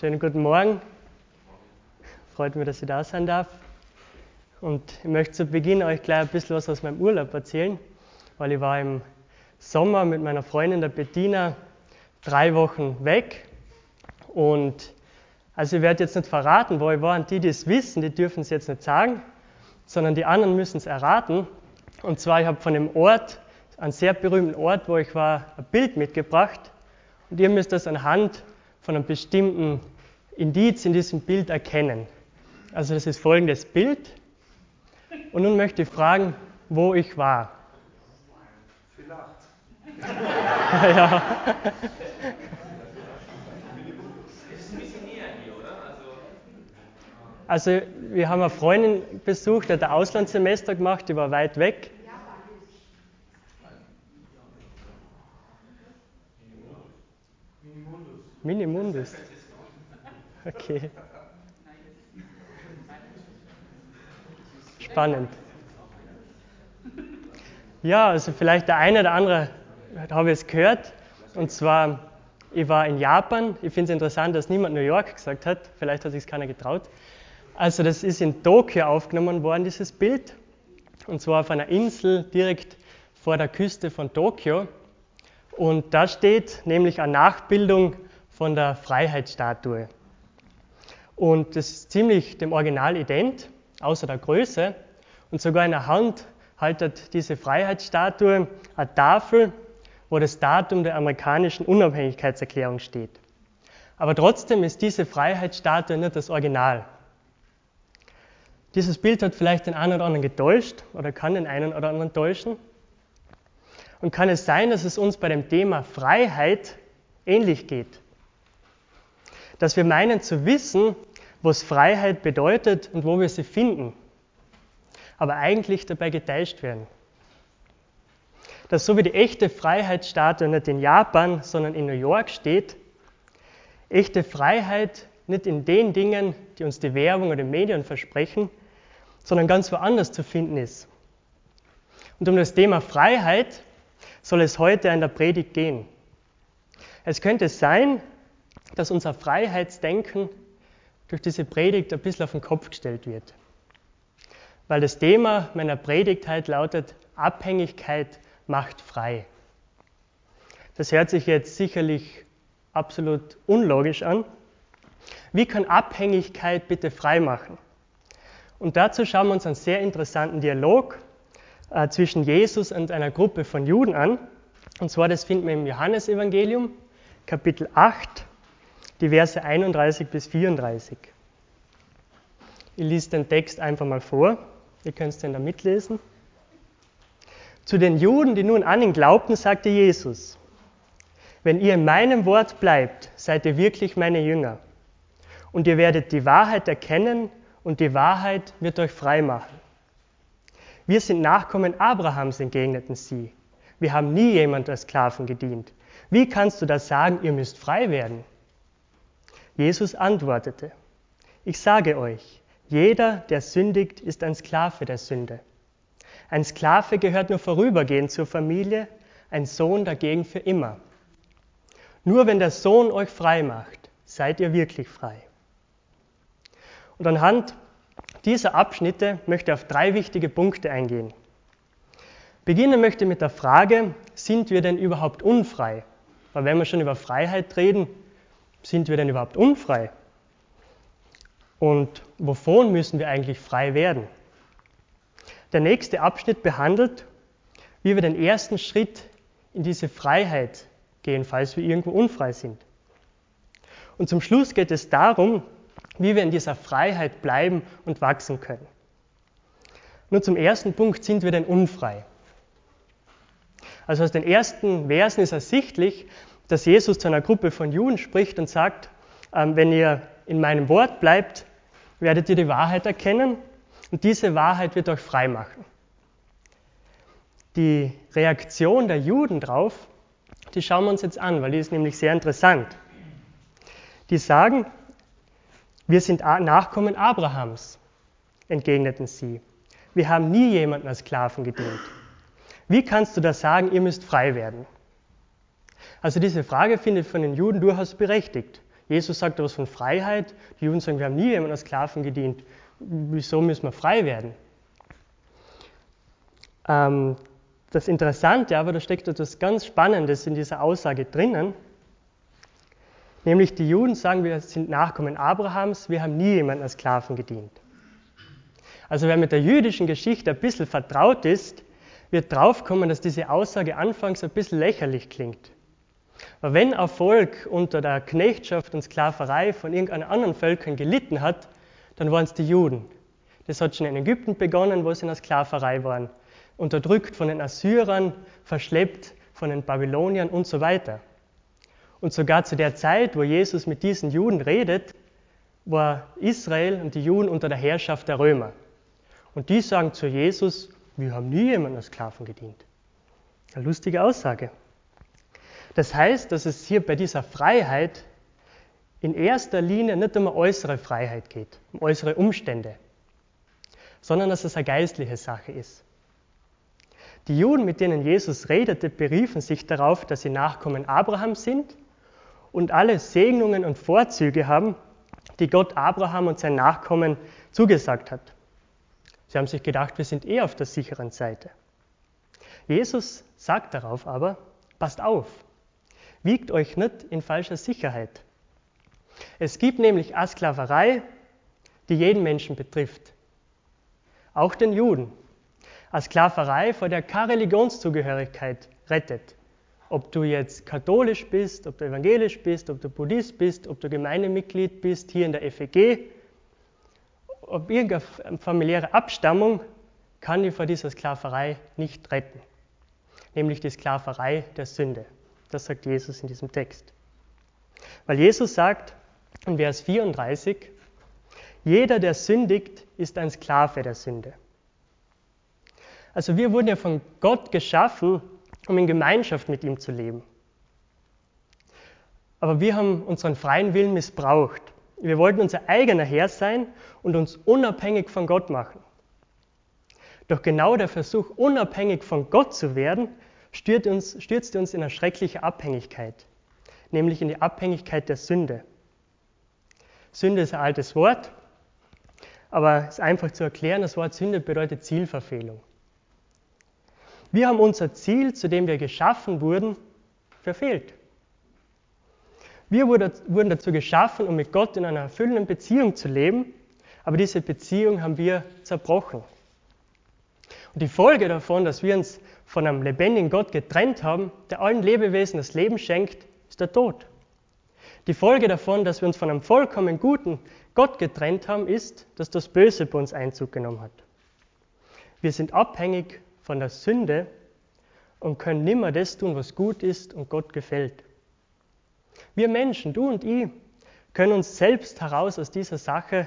Schönen guten Morgen. Freut mich, dass ich da sein darf. Und ich möchte zu Beginn euch gleich ein bisschen was aus meinem Urlaub erzählen, weil ich war im Sommer mit meiner Freundin, der Bettina, drei Wochen weg. Und also ich werde jetzt nicht verraten, wo ich war. Und die, die es wissen, die dürfen es jetzt nicht sagen, sondern die anderen müssen es erraten. Und zwar, ich habe von dem Ort, einen sehr berühmten Ort, wo ich war, ein Bild mitgebracht. Und ihr müsst das anhand von einem bestimmten Indiz in diesem Bild erkennen. Also das ist folgendes Bild. Und nun möchte ich fragen, wo ich war. Vielleicht. ja. Also wir haben eine Freundin besucht, die hat ein Auslandssemester gemacht, die war weit weg. Minimundus. Okay. Spannend. Ja, also vielleicht der eine oder andere habe ich es gehört. Und zwar, ich war in Japan. Ich finde es interessant, dass niemand New York gesagt hat. Vielleicht hat sich keiner getraut. Also das ist in Tokio aufgenommen worden, dieses Bild. Und zwar auf einer Insel direkt vor der Küste von Tokio. Und da steht nämlich eine Nachbildung von der Freiheitsstatue. Und das ist ziemlich dem Original ident, außer der Größe. Und sogar in der Hand haltet diese Freiheitsstatue eine Tafel, wo das Datum der amerikanischen Unabhängigkeitserklärung steht. Aber trotzdem ist diese Freiheitsstatue nicht das Original. Dieses Bild hat vielleicht den einen oder anderen getäuscht oder kann den einen oder anderen täuschen. Und kann es sein, dass es uns bei dem Thema Freiheit ähnlich geht? Dass wir meinen zu wissen, was Freiheit bedeutet und wo wir sie finden, aber eigentlich dabei getäuscht werden. Dass so wie die echte Freiheitsstatue nicht in Japan, sondern in New York steht, echte Freiheit nicht in den Dingen, die uns die Werbung oder die Medien versprechen, sondern ganz woanders zu finden ist. Und um das Thema Freiheit soll es heute in der Predigt gehen. Es könnte sein, dass unser Freiheitsdenken durch diese Predigt ein bisschen auf den Kopf gestellt wird. Weil das Thema meiner Predigt halt lautet, Abhängigkeit macht frei. Das hört sich jetzt sicherlich absolut unlogisch an. Wie kann Abhängigkeit bitte frei machen? Und dazu schauen wir uns einen sehr interessanten Dialog äh, zwischen Jesus und einer Gruppe von Juden an. Und zwar, das finden wir im Johannesevangelium, Kapitel 8, die Verse 31 bis 34. Ich lese den Text einfach mal vor. Ihr könnt es dann da mitlesen. Zu den Juden, die nun an ihn glaubten, sagte Jesus, wenn ihr in meinem Wort bleibt, seid ihr wirklich meine Jünger. Und ihr werdet die Wahrheit erkennen und die Wahrheit wird euch frei machen. Wir sind Nachkommen Abrahams, entgegneten sie. Wir haben nie jemand als Sklaven gedient. Wie kannst du das sagen, ihr müsst frei werden? Jesus antwortete, ich sage euch, jeder, der sündigt, ist ein Sklave der Sünde. Ein Sklave gehört nur vorübergehend zur Familie, ein Sohn dagegen für immer. Nur wenn der Sohn euch frei macht, seid ihr wirklich frei. Und anhand dieser Abschnitte möchte ich auf drei wichtige Punkte eingehen. Beginnen möchte ich mit der Frage, sind wir denn überhaupt unfrei? Weil wenn wir schon über Freiheit reden, sind wir denn überhaupt unfrei? Und wovon müssen wir eigentlich frei werden? Der nächste Abschnitt behandelt, wie wir den ersten Schritt in diese Freiheit gehen, falls wir irgendwo unfrei sind. Und zum Schluss geht es darum, wie wir in dieser Freiheit bleiben und wachsen können. Nur zum ersten Punkt, sind wir denn unfrei? Also aus den ersten Versen ist ersichtlich, dass Jesus zu einer Gruppe von Juden spricht und sagt, ähm, wenn ihr in meinem Wort bleibt, werdet ihr die Wahrheit erkennen und diese Wahrheit wird euch frei machen. Die Reaktion der Juden darauf, die schauen wir uns jetzt an, weil die ist nämlich sehr interessant. Die sagen, wir sind Nachkommen Abrahams, entgegneten sie. Wir haben nie jemanden als Sklaven gedient. Wie kannst du das sagen, ihr müsst frei werden? Also diese Frage findet von den Juden durchaus berechtigt. Jesus sagt etwas von Freiheit. Die Juden sagen, wir haben nie jemanden als Sklaven gedient. Wieso müssen wir frei werden? Ähm, das Interessante aber, da steckt etwas ganz Spannendes in dieser Aussage drinnen. Nämlich die Juden sagen, wir sind Nachkommen Abrahams, wir haben nie jemanden als Sklaven gedient. Also wer mit der jüdischen Geschichte ein bisschen vertraut ist, wird draufkommen, dass diese Aussage anfangs ein bisschen lächerlich klingt. Wenn Erfolg unter der Knechtschaft und Sklaverei von irgendeinen anderen Völkern gelitten hat, dann waren es die Juden. Das hat schon in Ägypten begonnen, wo sie in der Sklaverei waren. Unterdrückt von den Assyrern, verschleppt von den Babyloniern und so weiter. Und sogar zu der Zeit, wo Jesus mit diesen Juden redet, war Israel und die Juden unter der Herrschaft der Römer. Und die sagen zu Jesus, wir haben nie jemanden als Sklaven gedient. Eine lustige Aussage. Das heißt, dass es hier bei dieser Freiheit in erster Linie nicht um äußere Freiheit geht, um äußere Umstände, sondern dass es eine geistliche Sache ist. Die Juden, mit denen Jesus redete, beriefen sich darauf, dass sie Nachkommen Abrahams sind und alle Segnungen und Vorzüge haben, die Gott Abraham und sein Nachkommen zugesagt hat. Sie haben sich gedacht, wir sind eh auf der sicheren Seite. Jesus sagt darauf aber, passt auf, wiegt euch nicht in falscher Sicherheit. Es gibt nämlich eine Sklaverei, die jeden Menschen betrifft, auch den Juden. Eine Sklaverei, vor der keine Religionszugehörigkeit rettet. Ob du jetzt katholisch bist, ob du evangelisch bist, ob du Buddhist bist, ob du Gemeindemitglied bist hier in der FEG, ob irgendeine familiäre Abstammung kann dich vor dieser Sklaverei nicht retten, nämlich die Sklaverei der Sünde. Das sagt Jesus in diesem Text. Weil Jesus sagt in Vers 34, jeder, der sündigt, ist ein Sklave der Sünde. Also wir wurden ja von Gott geschaffen, um in Gemeinschaft mit ihm zu leben. Aber wir haben unseren freien Willen missbraucht. Wir wollten unser eigener Herr sein und uns unabhängig von Gott machen. Doch genau der Versuch, unabhängig von Gott zu werden, stürzt uns, stürzte uns in eine schreckliche Abhängigkeit, nämlich in die Abhängigkeit der Sünde. Sünde ist ein altes Wort, aber es ist einfach zu erklären, das Wort Sünde bedeutet Zielverfehlung. Wir haben unser Ziel, zu dem wir geschaffen wurden, verfehlt. Wir wurden dazu geschaffen, um mit Gott in einer erfüllenden Beziehung zu leben, aber diese Beziehung haben wir zerbrochen. Und die Folge davon, dass wir uns von einem lebendigen Gott getrennt haben, der allen Lebewesen das Leben schenkt, ist der Tod. Die Folge davon, dass wir uns von einem vollkommen guten Gott getrennt haben, ist, dass das Böse bei uns Einzug genommen hat. Wir sind abhängig von der Sünde und können nimmer das tun, was gut ist und Gott gefällt. Wir Menschen, du und ich, können uns selbst heraus aus dieser Sache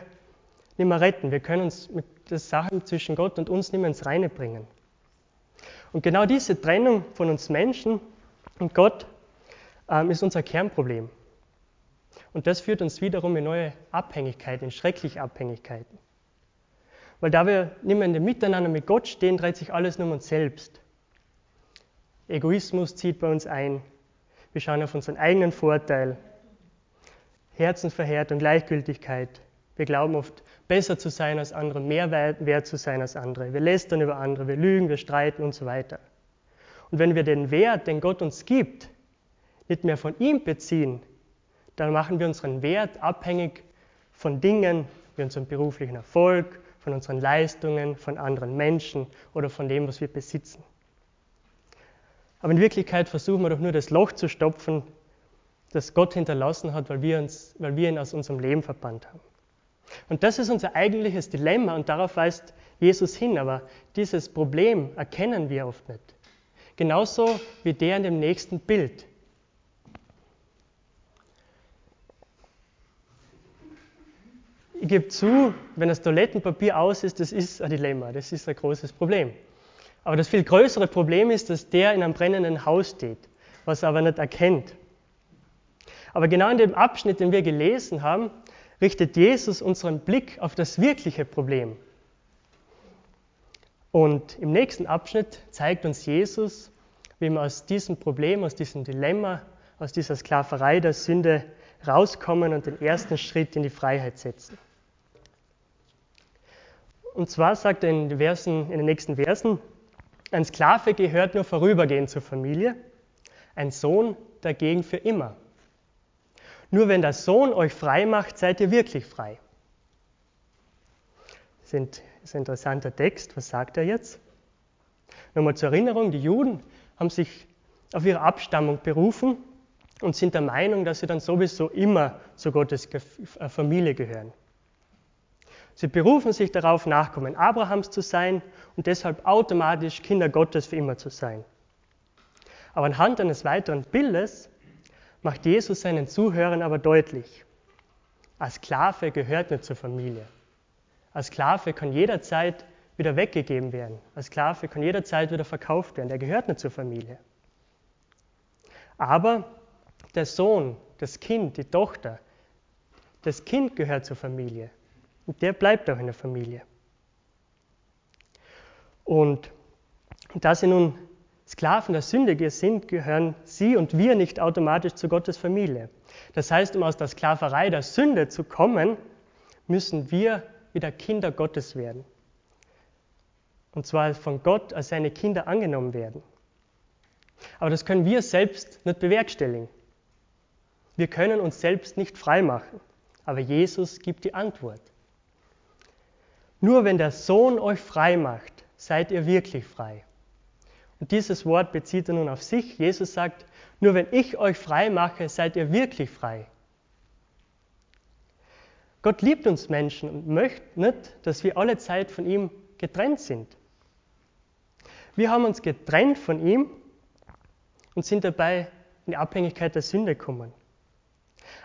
nicht mehr retten. Wir können uns mit den Sachen zwischen Gott und uns nicht mehr ins Reine bringen. Und genau diese Trennung von uns Menschen und Gott ähm, ist unser Kernproblem. Und das führt uns wiederum in neue Abhängigkeiten, in schreckliche Abhängigkeiten. Weil da wir nicht mehr in dem Miteinander mit Gott stehen, dreht sich alles nur um uns selbst. Egoismus zieht bei uns ein. Wir schauen auf unseren eigenen Vorteil. Herzensverhärtung, Gleichgültigkeit. Wir glauben oft, besser zu sein als andere, mehr wert zu sein als andere. Wir lästern über andere, wir lügen, wir streiten und so weiter. Und wenn wir den Wert, den Gott uns gibt, nicht mehr von ihm beziehen, dann machen wir unseren Wert abhängig von Dingen wie unserem beruflichen Erfolg, von unseren Leistungen, von anderen Menschen oder von dem, was wir besitzen. Aber in Wirklichkeit versuchen wir doch nur das Loch zu stopfen, das Gott hinterlassen hat, weil wir, uns, weil wir ihn aus unserem Leben verbannt haben. Und das ist unser eigentliches Dilemma und darauf weist Jesus hin, aber dieses Problem erkennen wir oft nicht. Genauso wie der in dem nächsten Bild. Ich gebe zu, wenn das Toilettenpapier aus ist, das ist ein Dilemma, das ist ein großes Problem. Aber das viel größere Problem ist, dass der in einem brennenden Haus steht, was er aber nicht erkennt. Aber genau in dem Abschnitt, den wir gelesen haben, richtet Jesus unseren Blick auf das wirkliche Problem. Und im nächsten Abschnitt zeigt uns Jesus, wie man aus diesem Problem, aus diesem Dilemma, aus dieser Sklaverei der Sünde rauskommen und den ersten Schritt in die Freiheit setzen. Und zwar sagt er in Versen, in den nächsten Versen, ein Sklave gehört nur vorübergehend zur Familie, ein Sohn dagegen für immer. Nur wenn der Sohn euch frei macht, seid ihr wirklich frei. Das ist ein interessanter Text. Was sagt er jetzt? Nochmal zur Erinnerung, die Juden haben sich auf ihre Abstammung berufen und sind der Meinung, dass sie dann sowieso immer zu Gottes äh, Familie gehören. Sie berufen sich darauf, Nachkommen Abrahams zu sein und deshalb automatisch Kinder Gottes für immer zu sein. Aber anhand eines weiteren Bildes macht Jesus seinen Zuhörern aber deutlich, als Sklave gehört nicht zur Familie. Als Sklave kann jederzeit wieder weggegeben werden. Als Sklave kann jederzeit wieder verkauft werden. Der gehört nicht zur Familie. Aber der Sohn, das Kind, die Tochter, das Kind gehört zur Familie. Und der bleibt auch in der Familie. Und da sie nun Sklaven der Sünde sind, gehören sie und wir nicht automatisch zu Gottes Familie. Das heißt, um aus der Sklaverei der Sünde zu kommen, müssen wir wieder Kinder Gottes werden. Und zwar von Gott als seine Kinder angenommen werden. Aber das können wir selbst nicht bewerkstelligen. Wir können uns selbst nicht frei machen. Aber Jesus gibt die Antwort. Nur wenn der Sohn euch frei macht, seid ihr wirklich frei. Und dieses Wort bezieht er nun auf sich. Jesus sagt, nur wenn ich euch frei mache, seid ihr wirklich frei. Gott liebt uns Menschen und möchte nicht, dass wir alle Zeit von ihm getrennt sind. Wir haben uns getrennt von ihm und sind dabei in die Abhängigkeit der Sünde gekommen.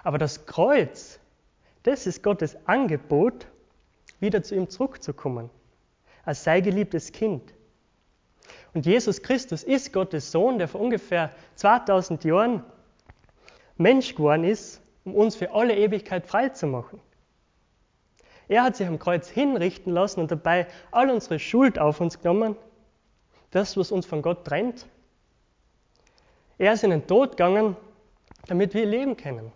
Aber das Kreuz, das ist Gottes Angebot, wieder zu ihm zurückzukommen, als sei geliebtes Kind. Und Jesus Christus ist Gottes Sohn, der vor ungefähr 2000 Jahren Mensch geworden ist, um uns für alle Ewigkeit frei zu machen. Er hat sich am Kreuz hinrichten lassen und dabei all unsere Schuld auf uns genommen, das, was uns von Gott trennt. Er ist in den Tod gegangen, damit wir leben können.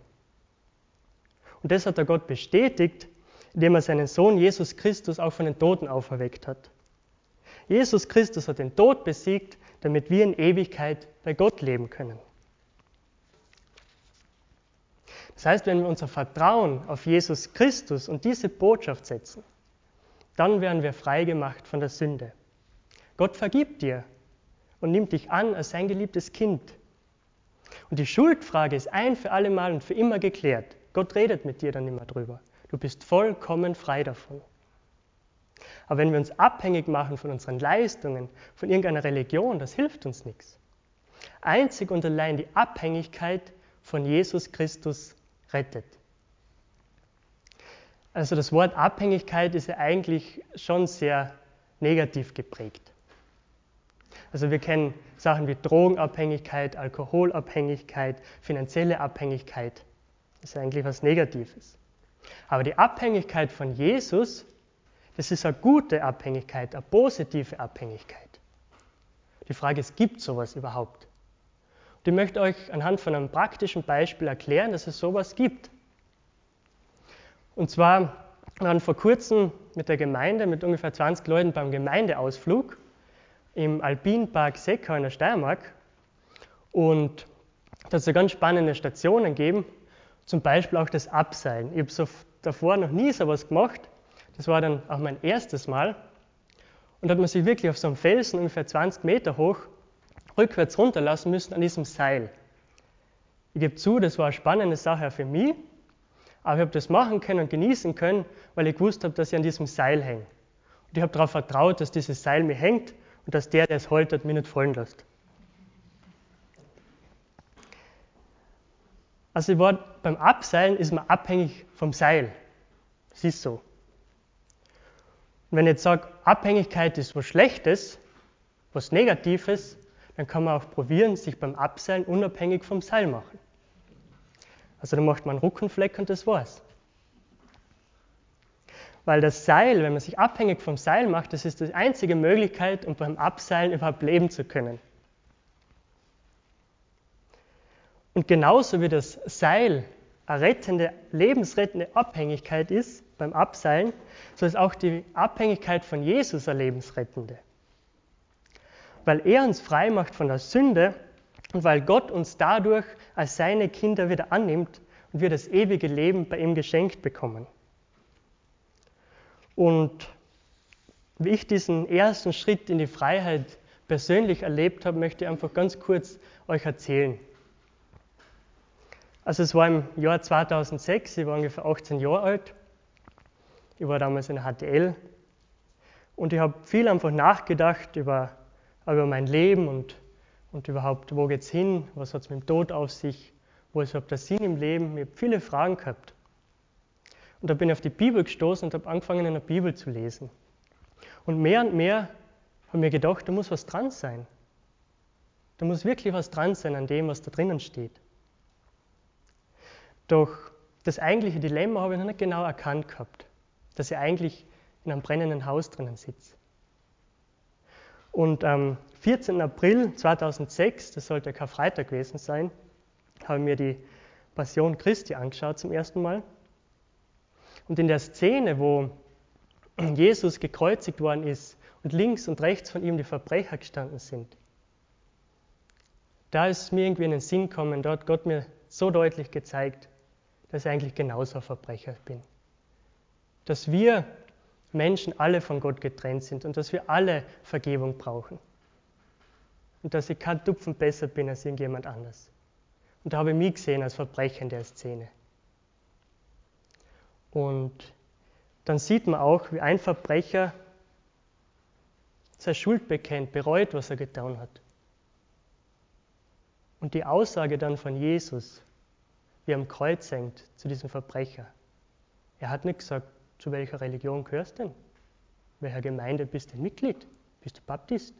Und das hat der Gott bestätigt, indem er seinen Sohn Jesus Christus auch von den Toten auferweckt hat. Jesus Christus hat den Tod besiegt, damit wir in Ewigkeit bei Gott leben können. Das heißt, wenn wir unser Vertrauen auf Jesus Christus und diese Botschaft setzen, dann werden wir frei gemacht von der Sünde. Gott vergibt dir und nimmt dich an als sein geliebtes Kind. Und die Schuldfrage ist ein für alle Mal und für immer geklärt. Gott redet mit dir dann immer drüber. Du bist vollkommen frei davon. Aber wenn wir uns abhängig machen von unseren Leistungen, von irgendeiner Religion, das hilft uns nichts. Einzig und allein die Abhängigkeit von Jesus Christus rettet. Also das Wort Abhängigkeit ist ja eigentlich schon sehr negativ geprägt. Also wir kennen Sachen wie Drogenabhängigkeit, Alkoholabhängigkeit, finanzielle Abhängigkeit. Das ist eigentlich was Negatives. Aber die Abhängigkeit von Jesus, das ist eine gute Abhängigkeit, eine positive Abhängigkeit. Die Frage ist, gibt es sowas überhaupt? Und ich möchte euch anhand von einem praktischen Beispiel erklären, dass es sowas gibt. Und zwar waren vor kurzem mit der Gemeinde, mit ungefähr 20 Leuten beim Gemeindeausflug im Alpinpark Seckau in der Steiermark. Und da hat es ganz spannende Stationen gegeben, zum Beispiel auch das Abseilen. Ich habe so davor noch nie sowas gemacht. Das war dann auch mein erstes Mal. Und hat man sich wirklich auf so einem Felsen, ungefähr 20 Meter hoch, rückwärts runterlassen müssen an diesem Seil. Ich gebe zu, das war eine spannende Sache für mich, aber ich habe das machen können und genießen können, weil ich gewusst habe, dass ich an diesem Seil hänge. Und ich habe darauf vertraut, dass dieses Seil mir hängt und dass der, der es holtert, mich nicht fallen lässt. Also war, beim Abseilen ist man abhängig vom Seil. Das ist so. Und wenn ich jetzt sage, Abhängigkeit ist was Schlechtes, was Negatives, dann kann man auch probieren, sich beim Abseilen unabhängig vom Seil machen. Also dann macht man einen Ruckenfleck und das war's. Weil das Seil, wenn man sich abhängig vom Seil macht, das ist die einzige Möglichkeit, um beim Abseilen überhaupt leben zu können. Und genauso wie das Seil eine rettende, lebensrettende Abhängigkeit ist beim Abseilen, so ist auch die Abhängigkeit von Jesus eine lebensrettende. Weil er uns frei macht von der Sünde und weil Gott uns dadurch als seine Kinder wieder annimmt und wir das ewige Leben bei ihm geschenkt bekommen. Und wie ich diesen ersten Schritt in die Freiheit persönlich erlebt habe, möchte ich einfach ganz kurz euch erzählen. Also es war im Jahr 2006, ich war ungefähr 18 Jahre alt. Ich war damals in HTL und ich habe viel einfach nachgedacht über, über mein Leben und, und überhaupt, wo geht es hin, was hat es mit dem Tod auf sich, wo ist überhaupt der Sinn im Leben. Ich habe viele Fragen gehabt. Und da bin ich auf die Bibel gestoßen und habe angefangen, in der Bibel zu lesen. Und mehr und mehr habe mir gedacht, da muss was dran sein. Da muss wirklich was dran sein an dem, was da drinnen steht. Doch das eigentliche Dilemma habe ich noch nicht genau erkannt gehabt, dass ich eigentlich in einem brennenden Haus drinnen sitze. Und am 14. April 2006, das sollte kein Freitag gewesen sein, habe ich mir die Passion Christi angeschaut zum ersten Mal. Und in der Szene, wo Jesus gekreuzigt worden ist und links und rechts von ihm die Verbrecher gestanden sind, da ist mir irgendwie in den Sinn gekommen, dort Gott mir so deutlich gezeigt, dass ich eigentlich genauso ein Verbrecher bin. Dass wir Menschen alle von Gott getrennt sind und dass wir alle Vergebung brauchen. Und dass ich kein Tupfen besser bin als irgendjemand anders. Und da habe ich mich gesehen als Verbrecher in der Szene. Und dann sieht man auch, wie ein Verbrecher seine Schuld bekennt, bereut, was er getan hat. Und die Aussage dann von Jesus, wie er am Kreuz hängt, zu diesem Verbrecher. Er hat nicht gesagt, zu welcher Religion gehörst denn? Welcher Gemeinde bist du Mitglied? Bist du Baptist?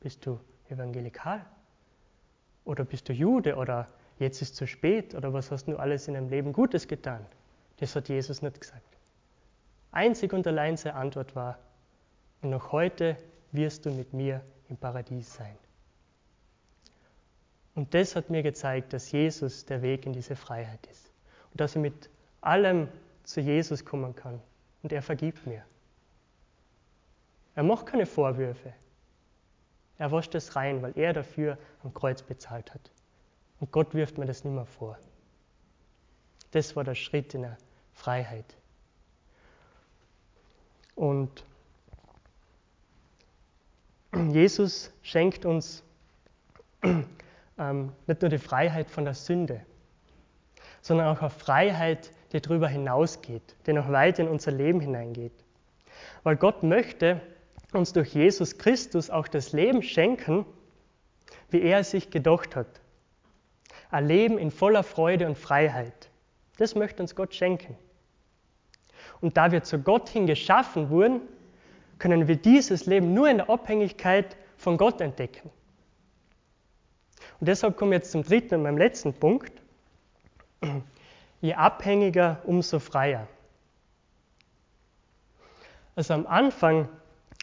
Bist du evangelikal? Oder bist du Jude? Oder jetzt ist zu spät? Oder was hast du alles in deinem Leben Gutes getan? Das hat Jesus nicht gesagt. Einzig und allein seine Antwort war, und noch heute wirst du mit mir im Paradies sein. Und das hat mir gezeigt, dass Jesus der Weg in diese Freiheit ist. Und dass ich mit allem zu Jesus kommen kann. Und er vergibt mir. Er macht keine Vorwürfe. Er wascht es rein, weil er dafür am Kreuz bezahlt hat. Und Gott wirft mir das nicht mehr vor. Das war der Schritt in der Freiheit. Und Jesus schenkt uns ähm, nicht nur die Freiheit von der Sünde, sondern auch eine Freiheit, die darüber hinausgeht, die noch weiter in unser Leben hineingeht. Weil Gott möchte uns durch Jesus Christus auch das Leben schenken, wie er es sich gedacht hat. Ein Leben in voller Freude und Freiheit. Das möchte uns Gott schenken. Und da wir zu Gott hin geschaffen wurden, können wir dieses Leben nur in der Abhängigkeit von Gott entdecken. Und deshalb komme ich jetzt zum dritten und meinem letzten Punkt. Je abhängiger, umso freier. Also am Anfang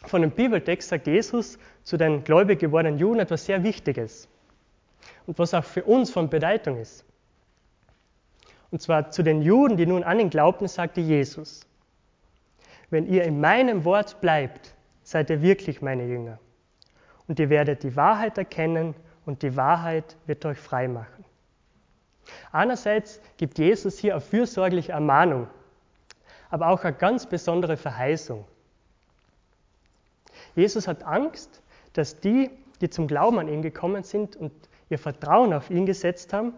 von dem Bibeltext sagt Jesus zu den gläubig gewordenen Juden etwas sehr Wichtiges und was auch für uns von Bedeutung ist. Und zwar zu den Juden, die nun an ihn glaubten, sagte Jesus, wenn ihr in meinem Wort bleibt, seid ihr wirklich meine Jünger. Und ihr werdet die Wahrheit erkennen und die Wahrheit wird euch frei machen. Einerseits gibt Jesus hier eine fürsorgliche Ermahnung, aber auch eine ganz besondere Verheißung. Jesus hat Angst, dass die, die zum Glauben an ihn gekommen sind und ihr Vertrauen auf ihn gesetzt haben,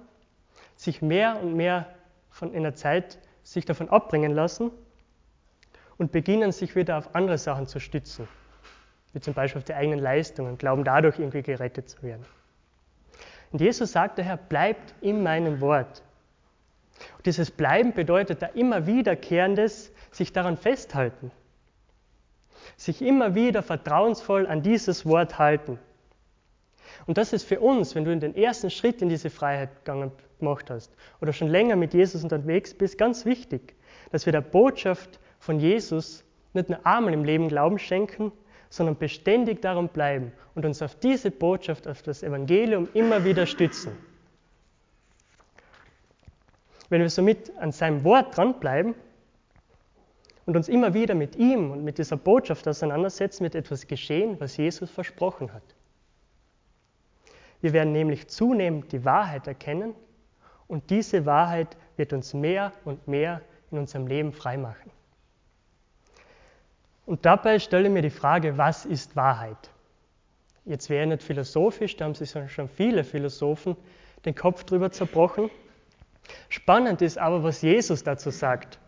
sich mehr und mehr von in der Zeit sich davon abbringen lassen und beginnen sich wieder auf andere Sachen zu stützen, wie zum Beispiel auf die eigenen Leistungen, glauben dadurch irgendwie gerettet zu werden. Und Jesus sagt daher, bleibt in meinem Wort. Und dieses Bleiben bedeutet da immer wiederkehrendes, sich daran festhalten. Sich immer wieder vertrauensvoll an dieses Wort halten. Und das ist für uns, wenn du in den ersten Schritt in diese Freiheit gemacht hast oder schon länger mit Jesus unterwegs bist, ganz wichtig, dass wir der Botschaft von Jesus nicht nur einmal im Leben Glauben schenken, sondern beständig darum bleiben und uns auf diese Botschaft, auf das Evangelium immer wieder stützen. wenn wir somit an seinem Wort dranbleiben und uns immer wieder mit ihm und mit dieser Botschaft auseinandersetzen, wird etwas geschehen, was Jesus versprochen hat. Wir werden nämlich zunehmend die Wahrheit erkennen und diese Wahrheit wird uns mehr und mehr in unserem Leben freimachen. Und dabei stelle ich mir die Frage, was ist Wahrheit? Jetzt wäre nicht philosophisch, da haben sich schon viele Philosophen den Kopf drüber zerbrochen. Spannend ist aber, was Jesus dazu sagt.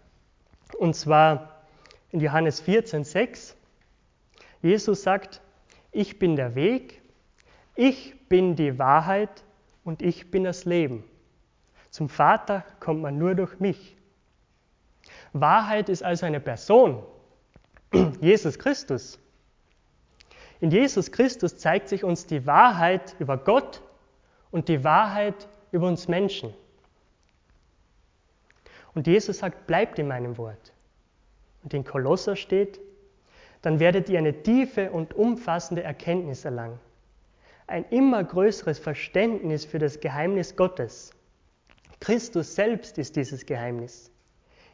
Und zwar in Johannes 14, 6. Jesus sagt, ich bin der Weg, ich bin die Wahrheit und ich bin das Leben. Zum Vater kommt man nur durch mich. Wahrheit ist also eine Person, Jesus Christus. In Jesus Christus zeigt sich uns die Wahrheit über Gott und die Wahrheit über uns Menschen. Und Jesus sagt, bleibt in meinem Wort. Und in Kolosser steht, dann werdet ihr eine tiefe und umfassende Erkenntnis erlangen. Ein immer größeres Verständnis für das Geheimnis Gottes. Christus selbst ist dieses Geheimnis.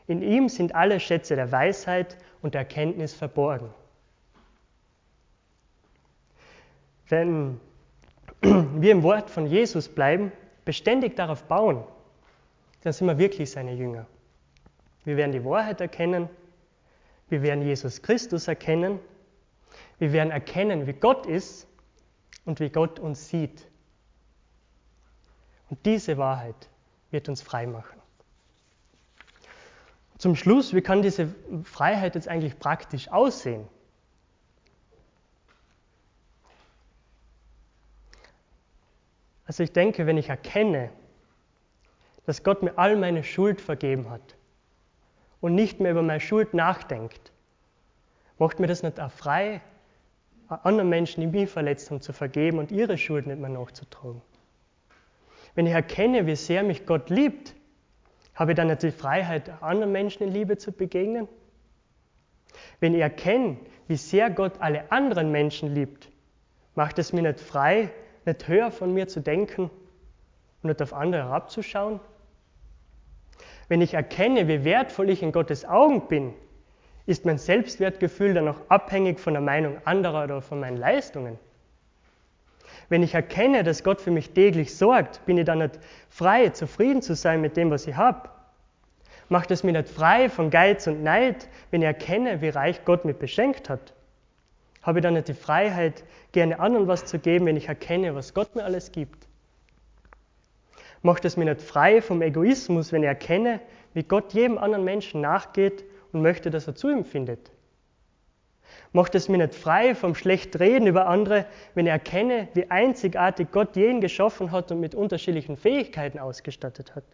In ihm sind alle Schätze der Weisheit und der Erkenntnis verborgen. Wenn wir im Wort von Jesus bleiben, beständig darauf bauen, dann sind wir wirklich seine Jünger. Wir werden die Wahrheit erkennen, wir werden Jesus Christus erkennen, wir werden erkennen, wie Gott ist und wie Gott uns sieht. Und diese Wahrheit wird uns frei machen. Zum Schluss, wie kann diese Freiheit jetzt eigentlich praktisch aussehen? Also ich denke, wenn ich erkenne, dass Gott mir all meine Schuld vergeben hat und nicht mehr über meine Schuld nachdenkt, macht mir das nicht auch frei, anderen Menschen, die mich verletzt haben, zu vergeben und ihre Schuld nicht mehr nachzutragen. Wenn ich erkenne, wie sehr mich Gott liebt, habe ich dann die Freiheit, anderen Menschen in Liebe zu begegnen? Wenn ich erkenne, wie sehr Gott alle anderen Menschen liebt, macht es mir nicht frei, nicht höher von mir zu denken und nicht auf andere herabzuschauen? Wenn ich erkenne, wie wertvoll ich in Gottes Augen bin, ist mein Selbstwertgefühl dann noch abhängig von der Meinung anderer oder von meinen Leistungen? Wenn ich erkenne, dass Gott für mich täglich sorgt, bin ich dann nicht frei, zufrieden zu sein mit dem, was ich habe. Macht es mich nicht frei von Geiz und Neid, wenn ich erkenne, wie reich Gott mich beschenkt hat. Habe ich dann nicht die Freiheit, gerne anderen was zu geben, wenn ich erkenne, was Gott mir alles gibt. Macht es mich nicht frei vom Egoismus, wenn ich erkenne, wie Gott jedem anderen Menschen nachgeht und möchte, dass er zu ihm findet macht es mich nicht frei vom Schlechtreden über andere, wenn ich erkenne, wie einzigartig Gott jeden geschaffen hat und mit unterschiedlichen Fähigkeiten ausgestattet hat.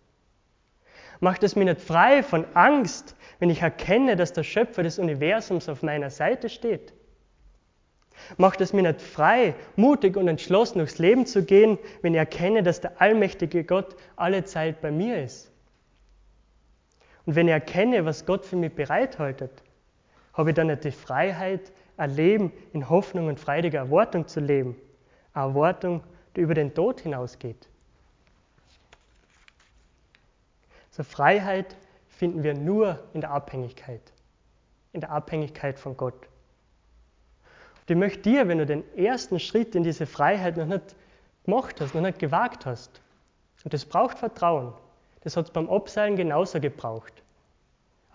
Macht es mich nicht frei von Angst, wenn ich erkenne, dass der Schöpfer des Universums auf meiner Seite steht. Macht es mich nicht frei, mutig und entschlossen durchs Leben zu gehen, wenn ich erkenne, dass der allmächtige Gott alle Zeit bei mir ist. Und wenn ich erkenne, was Gott für mich bereithaltet, habe ich dann nicht die Freiheit, ein Leben in Hoffnung und freudiger Erwartung zu leben? Eine Erwartung, die über den Tod hinausgeht. So Freiheit finden wir nur in der Abhängigkeit, in der Abhängigkeit von Gott. Und ich möchte dir, wenn du den ersten Schritt in diese Freiheit noch nicht gemacht hast, noch nicht gewagt hast, und das braucht Vertrauen, das hat es beim Abseilen genauso gebraucht.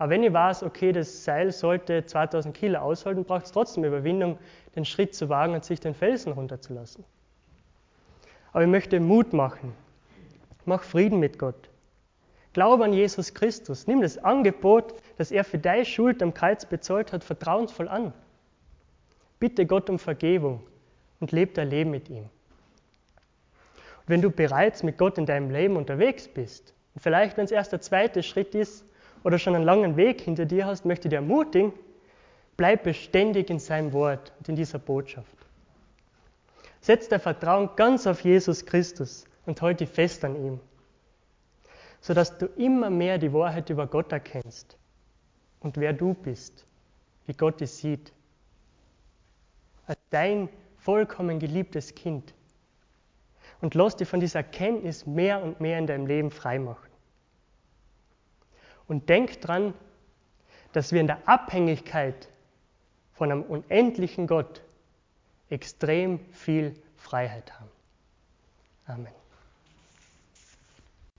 Aber wenn ich weiß, okay, das Seil sollte 2000 Kilo aushalten, braucht es trotzdem Überwindung, den Schritt zu wagen und sich den Felsen runterzulassen. Aber ich möchte Mut machen. Mach Frieden mit Gott. Glaube an Jesus Christus. Nimm das Angebot, das er für deine Schuld am Kreuz bezahlt hat, vertrauensvoll an. Bitte Gott um Vergebung und lebe dein Leben mit ihm. Und wenn du bereits mit Gott in deinem Leben unterwegs bist, und vielleicht, wenn es erst der zweite Schritt ist, oder schon einen langen Weg hinter dir hast, möchte ich dir ermutigen, bleib beständig in seinem Wort und in dieser Botschaft. Setz dein Vertrauen ganz auf Jesus Christus und halte dich fest an ihm, sodass du immer mehr die Wahrheit über Gott erkennst und wer du bist, wie Gott dich sieht. Als dein vollkommen geliebtes Kind. Und lass dich von dieser Erkenntnis mehr und mehr in deinem Leben freimachen. Und denk dran, dass wir in der Abhängigkeit von einem unendlichen Gott extrem viel Freiheit haben. Amen.